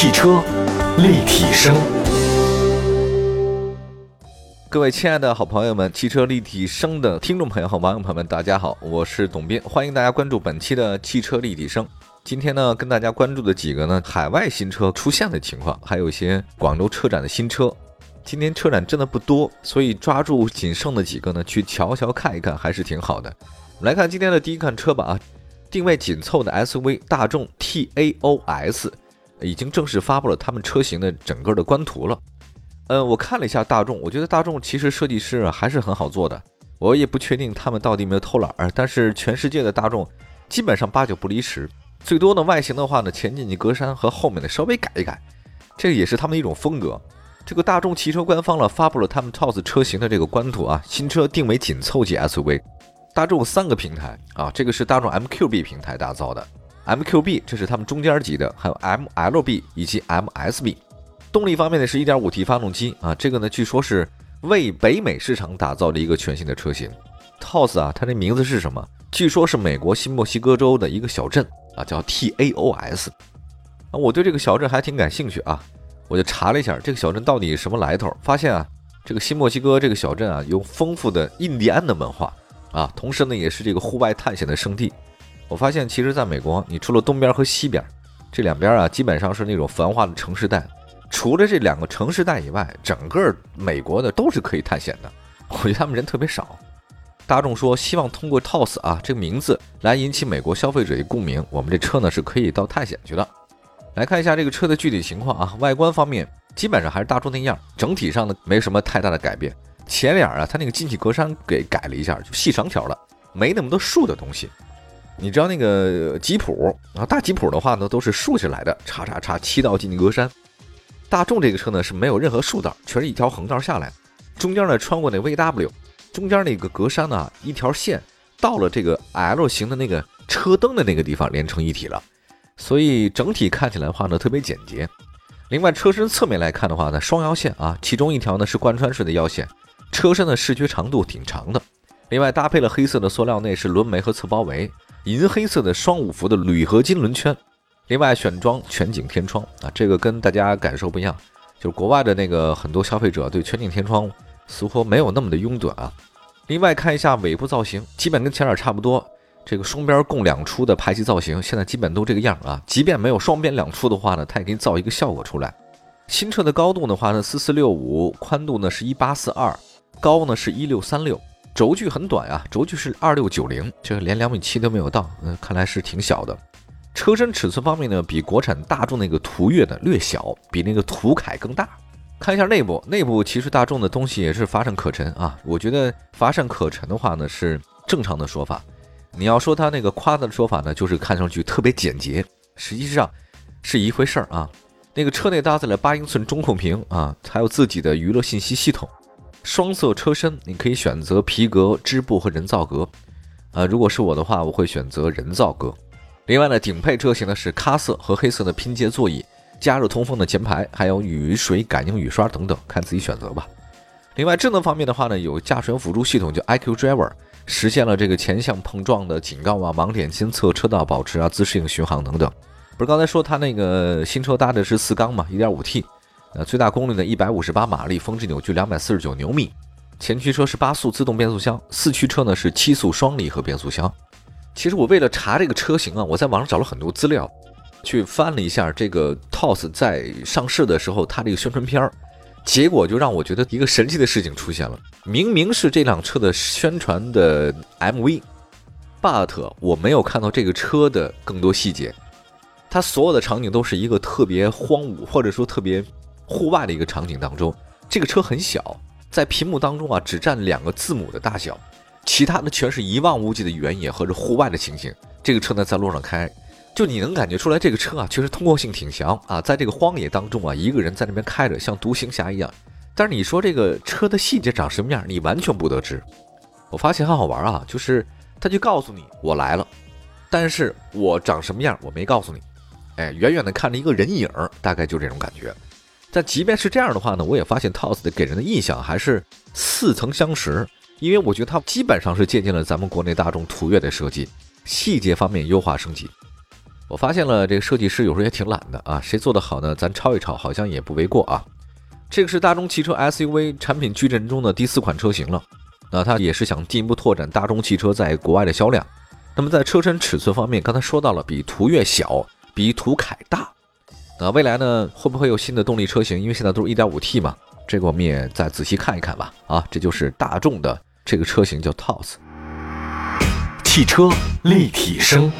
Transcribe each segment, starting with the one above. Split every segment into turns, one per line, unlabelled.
汽车立体声，各位亲爱的好朋友们，汽车立体声的听众朋友和网友朋友们，大家好，我是董斌，欢迎大家关注本期的汽车立体声。今天呢，跟大家关注的几个呢，海外新车出现的情况，还有一些广州车展的新车。今天车展真的不多，所以抓住仅剩的几个呢，去瞧瞧看一看，还是挺好的。来看今天的第一款车吧啊，定位紧凑的 SUV 大众 TAOS。已经正式发布了他们车型的整个的官图了。嗯，我看了一下大众，我觉得大众其实设计师还是很好做的。我也不确定他们到底有没有偷懒儿，但是全世界的大众基本上八九不离十。最多呢外形的话呢，前进气格栅和后面的稍微改一改，这个也是他们一种风格。这个大众汽车官方了发布了他们 TOS 车型的这个官图啊，新车定为紧凑级 SUV。大众三个平台啊，这个是大众 MQB 平台打造的。MQB 这是他们中间级的，还有 MLB 以及 MSB。动力方面呢是 1.5T 发动机啊，这个呢据说是为北美市场打造的一个全新的车型。TOS 啊，它这名字是什么？据说是美国新墨西哥州的一个小镇啊，叫 TAOS。啊，我对这个小镇还挺感兴趣啊，我就查了一下这个小镇到底什么来头，发现啊，这个新墨西哥这个小镇啊有丰富的印第安的文化啊，同时呢也是这个户外探险的圣地。我发现，其实在美国，你除了东边和西边这两边啊，基本上是那种繁华的城市带。除了这两个城市带以外，整个美国的都是可以探险的。我觉得他们人特别少。大众说希望通过 TOS 啊这个名字来引起美国消费者的共鸣。我们这车呢是可以到探险去的。来看一下这个车的具体情况啊，外观方面基本上还是大众那样，整体上呢没什么太大的改变。前脸啊，它那个进气格栅给改了一下，就细长条了，没那么多竖的东西。你知道那个吉普啊，大吉普的话呢，都是竖起来的，叉叉叉七道进气格栅。大众这个车呢是没有任何竖道，全是一条横道下来，中间呢穿过那 VW，中间那个格栅呢一条线到了这个 L 型的那个车灯的那个地方连成一体了，所以整体看起来的话呢特别简洁。另外车身侧面来看的话呢，双腰线啊，其中一条呢是贯穿式的腰线，车身的视觉长度挺长的。另外搭配了黑色的塑料内饰轮眉和侧包围。银黑色的双五幅的铝合金轮圈，另外选装全景天窗啊，这个跟大家感受不一样，就是国外的那个很多消费者对全景天窗似乎没有那么的拥趸啊。另外看一下尾部造型，基本跟前脸差不多，这个双边共两出的排气造型，现在基本都这个样啊。即便没有双边两出的话呢，它也给你造一个效果出来。新车的高度的话呢，四四六五，宽度呢是一八四二，高呢是一六三六。轴距很短啊，轴距是二六九零，这连两米七都没有到，嗯，看来是挺小的。车身尺寸方面呢，比国产大众那个途岳的略小，比那个途凯更大。看一下内部，内部其实大众的东西也是乏善可陈啊。我觉得乏善可陈的话呢是正常的说法，你要说它那个夸的说法呢，就是看上去特别简洁，实际上是一回事儿啊。那个车内搭载了八英寸中控屏啊，还有自己的娱乐信息系统。双色车身，你可以选择皮革、织布和人造革。呃，如果是我的话，我会选择人造革。另外呢，顶配车型呢是咖色和黑色的拼接座椅，加热通风的前排，还有雨水感应雨刷等等，看自己选择吧。另外，智能方面的话呢，有驾驶员辅助系统叫 iQ Driver，实现了这个前向碰撞的警告啊、盲点监测、车道保持啊、自适应巡航等等。不是刚才说它那个新车搭的是四缸嘛，1.5T。呃，最大功率呢一百五十八马力，峰值扭矩两百四十九牛米。前驱车是八速自动变速箱，四驱车呢是七速双离合变速箱。其实我为了查这个车型啊，我在网上找了很多资料，去翻了一下这个 TOS 在上市的时候它这个宣传片儿，结果就让我觉得一个神奇的事情出现了。明明是这辆车的宣传的 MV，but 我没有看到这个车的更多细节。它所有的场景都是一个特别荒芜，或者说特别。户外的一个场景当中，这个车很小，在屏幕当中啊，只占两个字母的大小，其他的全是一望无际的原野和者户外的情形。这个车呢，在路上开，就你能感觉出来，这个车啊，确实通过性挺强啊，在这个荒野当中啊，一个人在那边开着，像独行侠一样。但是你说这个车的细节长什么样，你完全不得知。我发现很好玩啊，就是他就告诉你我来了，但是我长什么样我没告诉你，哎，远远的看着一个人影，大概就这种感觉。但即便是这样的话呢，我也发现 TOS 的给人的印象还是似曾相识，因为我觉得它基本上是借鉴了咱们国内大众途岳的设计，细节方面优化升级。我发现了这个设计师有时候也挺懒的啊，谁做的好呢？咱抄一抄，好像也不为过啊。这个是大众汽车 SUV 产品矩阵中的第四款车型了，那它也是想进一步拓展大众汽车在国外的销量。那么在车身尺寸方面，刚才说到了比途岳小，比途凯大。那未来呢，会不会有新的动力车型？因为现在都是一点五 T 嘛，这个我们也再仔细看一看吧。啊，这就是大众的这个车型叫 TOS。
汽车立体声。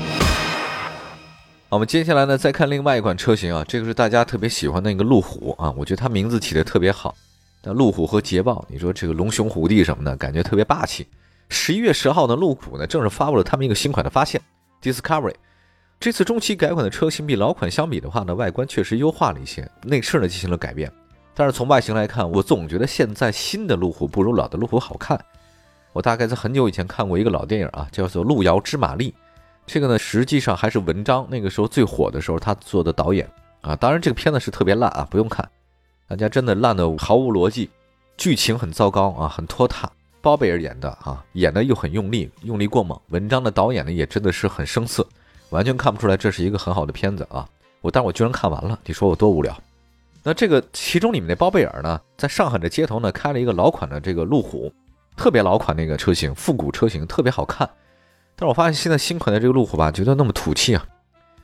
好，我们接下来呢，再看另外一款车型啊，这个是大家特别喜欢的一个路虎啊，我觉得它名字起的特别好。那路虎和捷豹，你说这个龙兄虎弟什么的，感觉特别霸气。十一月十号呢，路虎呢正式发布了他们一个新款的发现 Discovery。这次中期改款的车型比老款相比的话呢，外观确实优化了一些，内饰呢进行了改变。但是从外形来看，我总觉得现在新的路虎不如老的路虎好看。我大概在很久以前看过一个老电影啊，叫做《路遥知马力》。这个呢，实际上还是文章那个时候最火的时候，他做的导演啊。当然，这个片子是特别烂啊，不用看，大家真的烂的毫无逻辑，剧情很糟糕啊，很拖沓。包贝尔演的啊，演的又很用力，用力过猛。文章的导演呢，也真的是很生涩，完全看不出来这是一个很好的片子啊。我，但我居然看完了，你说我多无聊？那这个其中里面的包贝尔呢，在上海的街头呢，开了一个老款的这个路虎，特别老款那个车型，复古车型，特别好看。但是我发现现在新款的这个路虎吧，觉得那么土气啊。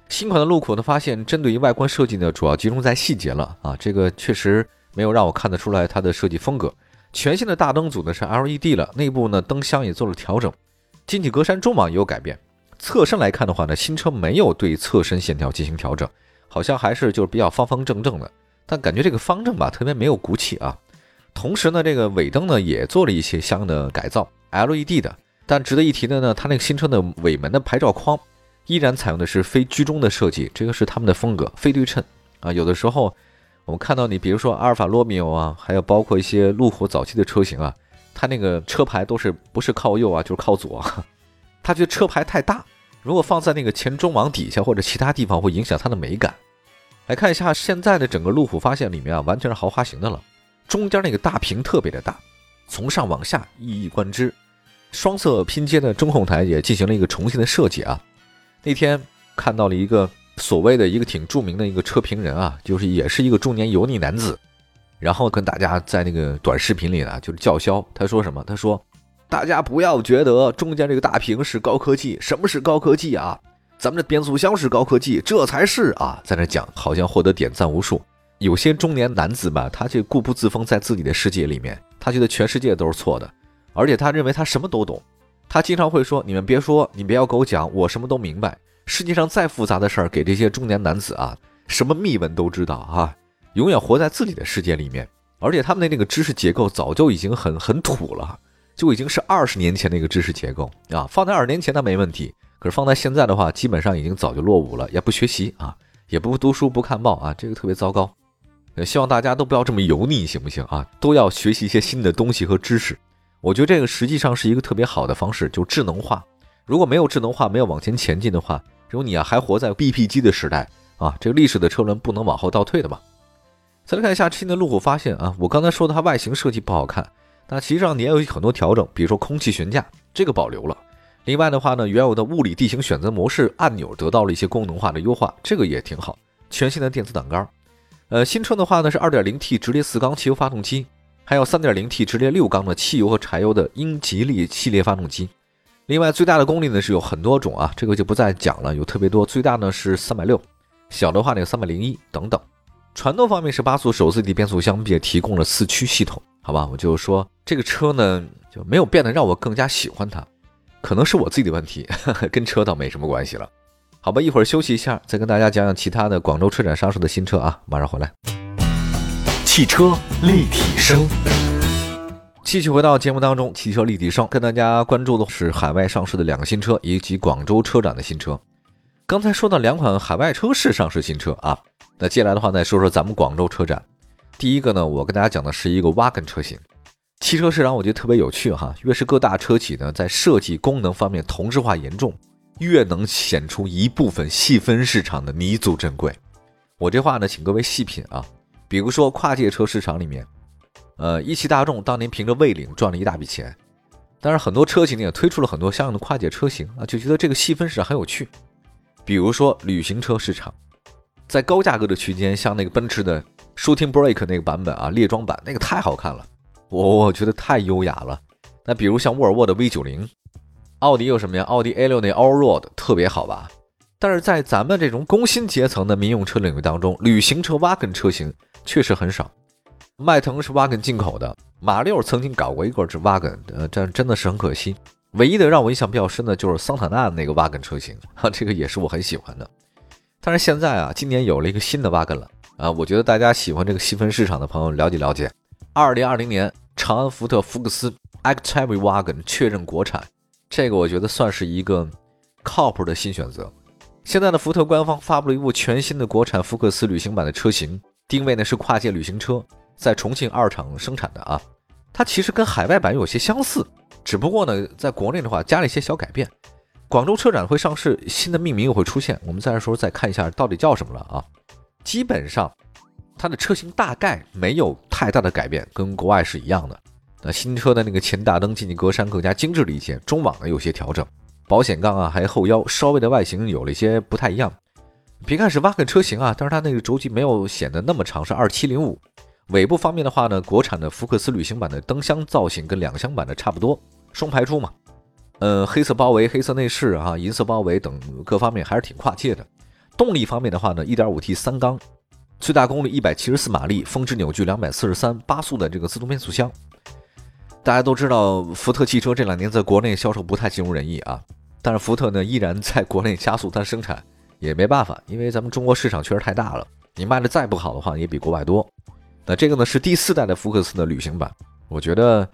新款的路虎呢，发现针对于外观设计呢，主要集中在细节了啊。这个确实没有让我看得出来它的设计风格。全新的大灯组呢是 LED 了，内部呢灯箱也做了调整，进气格栅中网也有改变。侧身来看的话呢，新车没有对侧身线条进行调整，好像还是就是比较方方正正的。但感觉这个方正吧，特别没有骨气啊。同时呢，这个尾灯呢也做了一些相应的改造，LED 的。但值得一提的呢，它那个新车的尾门的牌照框依然采用的是非居中的设计，这个是他们的风格，非对称啊。有的时候我们看到你，比如说阿尔法罗密欧啊，还有包括一些路虎早期的车型啊，它那个车牌都是不是靠右啊，就是靠左，它觉得车牌太大，如果放在那个前中网底下或者其他地方，会影响它的美感。来看一下现在的整个路虎发现里面啊，完全是豪华型的了，中间那个大屏特别的大，从上往下一以贯之。双色拼接的中控台也进行了一个重新的设计啊。那天看到了一个所谓的一个挺著名的一个车评人啊，就是也是一个中年油腻男子，然后跟大家在那个短视频里呢，就是叫嚣。他说什么？他说：“大家不要觉得中间这个大屏是高科技，什么是高科技啊？咱们的变速箱是高科技，这才是啊！”在那讲，好像获得点赞无数。有些中年男子吧，他就固步自封在自己的世界里面，他觉得全世界都是错的。而且他认为他什么都懂，他经常会说：“你们别说，你别要给我讲，我什么都明白。世界上再复杂的事儿，给这些中年男子啊，什么秘闻都知道啊，永远活在自己的世界里面。而且他们的那个知识结构早就已经很很土了，就已经是二十年前的一个知识结构啊。放在二十年前它没问题，可是放在现在的话，基本上已经早就落伍了，也不学习啊，也不读书不看报啊，这个特别糟糕。希望大家都不要这么油腻，行不行啊？都要学习一些新的东西和知识。我觉得这个实际上是一个特别好的方式，就智能化。如果没有智能化，没有往前前进的话，如果你啊还活在 BP 机的时代啊，这个历史的车轮不能往后倒退的嘛。再来看一下新的路虎发现啊，我刚才说的它外形设计不好看，那其实上你也有很多调整，比如说空气悬架这个保留了。另外的话呢，原有的物理地形选择模式按钮得到了一些功能化的优化，这个也挺好。全新的电子挡杆，呃，新车的话呢是 2.0T 直列四缸汽油发动机。还有 3.0T 直列六缸的汽油和柴油的英吉利系列发动机，另外最大的功率呢是有很多种啊，这个就不再讲了，有特别多。最大呢是360，小的话呢有301等等。传动方面是八速手自一体变速箱，并且提供了四驱系统，好吧？我就说这个车呢就没有变得让我更加喜欢它，可能是我自己的问题，跟车倒没什么关系了。好吧，一会儿休息一下，再跟大家讲讲其他的广州车展上市的新车啊，马上回来。
汽车立体声，
继续回到节目当中。汽车立体声跟大家关注的是海外上市的两个新车，以及广州车展的新车。刚才说到两款海外车是上市新车啊，那接下来的话再说说咱们广州车展。第一个呢，我跟大家讲的是一个 wagon 车型。汽车市场我觉得特别有趣哈，越是各大车企呢在设计功能方面同质化严重，越能显出一部分细分市场的弥足珍贵。我这话呢，请各位细品啊。比如说跨界车市场里面，呃，一汽大众当年凭着魏领赚了一大笔钱，但是很多车企呢也推出了很多相应的跨界车型啊，就觉得这个细分市场很有趣。比如说旅行车市场，在高价格的区间，像那个奔驰的 Shooting Brake 那个版本啊，猎装版那个太好看了，我我觉得太优雅了。那比如像沃尔沃的 V 九零，奥迪有什么呀？奥迪 A 六那 Allroad 特别好吧？但是在咱们这种工薪阶层的民用车领域当中，旅行车 Wagon 车型确实很少。迈腾是 Wagon 进口的，马六曾经搞过一个是 Wagon，呃，这真的是很可惜。唯一的让我印象比较深的就是桑塔纳那个 Wagon 车型，哈，这个也是我很喜欢的。但是现在啊，今年有了一个新的 Wagon 了啊，我觉得大家喜欢这个细分市场的朋友了解了解。二零二零年，长安福特福克斯 Active Wagon 确认国产，这个我觉得算是一个靠谱的新选择。现在的福特官方发布了一部全新的国产福克斯旅行版的车型，定位呢是跨界旅行车，在重庆二厂生产的啊。它其实跟海外版有些相似。只不过呢，在国内的话加了一些小改变。广州车展会上市，新的命名又会出现。我们在这时候再看一下到底叫什么了啊？基本上它的车型大概没有太大的改变，跟国外是一样的。那新车的那个前大灯、进气格栅更加精致了一些，中网呢有些调整，保险杠啊还有后腰稍微的外形有了一些不太一样。别看是 Wagon 车型啊，但是它那个轴距没有显得那么长，是二七零五。尾部方面的话呢，国产的福克斯旅行版的灯箱造型跟两厢版的差不多。双排出嘛，呃，黑色包围、黑色内饰啊，银色包围等各方面还是挺跨界的。动力方面的话呢，1.5T 三缸，最大功率174马力，峰值扭矩243，八速的这个自动变速箱。大家都知道，福特汽车这两年在国内销售不太尽如人意啊，但是福特呢依然在国内加速它生产，也没办法，因为咱们中国市场确实太大了，你卖的再不好的话，也比国外多。那这个呢是第四代的福克斯的旅行版，我觉得。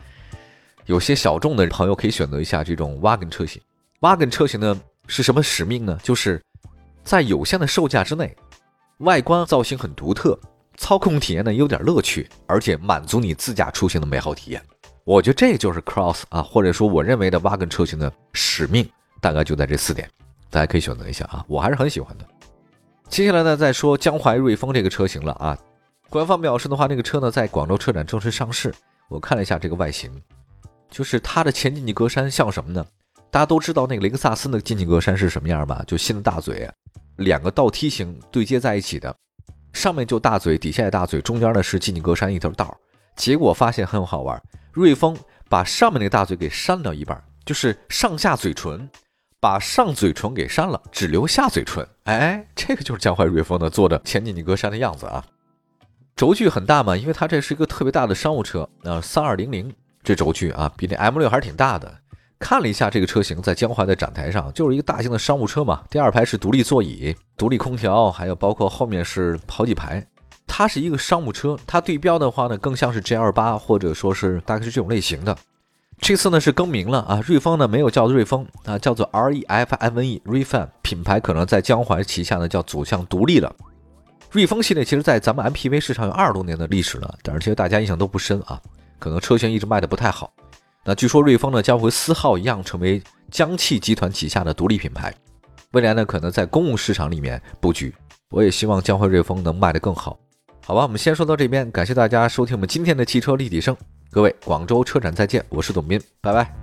有些小众的朋友可以选择一下这种 Wagon 车型。Wagon 车型呢是什么使命呢？就是在有限的售价之内，外观造型很独特，操控体验呢有点乐趣，而且满足你自驾出行的美好体验。我觉得这就是 Cross 啊，或者说我认为的 Wagon 车型的使命，大概就在这四点，大家可以选择一下啊，我还是很喜欢的。接下来呢，再说江淮瑞风这个车型了啊。官方表示的话，那个车呢在广州车展正式上市。我看了一下这个外形。就是它的前进气格栅像什么呢？大家都知道那个雷克萨斯的进气格栅是什么样吧？就新的大嘴，两个倒梯形对接在一起的，上面就大嘴，底下也大嘴，中间呢是进气格栅一条道。结果发现很好玩，瑞风把上面那个大嘴给删掉一半，就是上下嘴唇，把上嘴唇给删了，只留下嘴唇。哎，这个就是江淮瑞风的做的前进气格栅的样子啊。轴距很大嘛，因为它这是一个特别大的商务车，呃，三二零零。这轴距啊，比那 M 六还是挺大的。看了一下这个车型，在江淮的展台上，就是一个大型的商务车嘛。第二排是独立座椅、独立空调，还有包括后面是好几排。它是一个商务车，它对标的话呢，更像是 GL 八，或者说是大概是这种类型的。这次呢是更名了啊，瑞风呢没有叫瑞风啊，叫做 R E F I N E Refan 品牌，可能在江淮旗下呢叫走向独立了。瑞风系列其实在咱们 MPV 市场有二十多年的历史了，但是其实大家印象都不深啊。可能车型一直卖的不太好，那据说瑞风呢将会丝号一样成为江汽集团旗下的独立品牌，未来呢可能在公共市场里面布局。我也希望江淮瑞风能卖得更好。好吧，我们先说到这边，感谢大家收听我们今天的汽车立体声，各位广州车展再见，我是董斌，拜拜。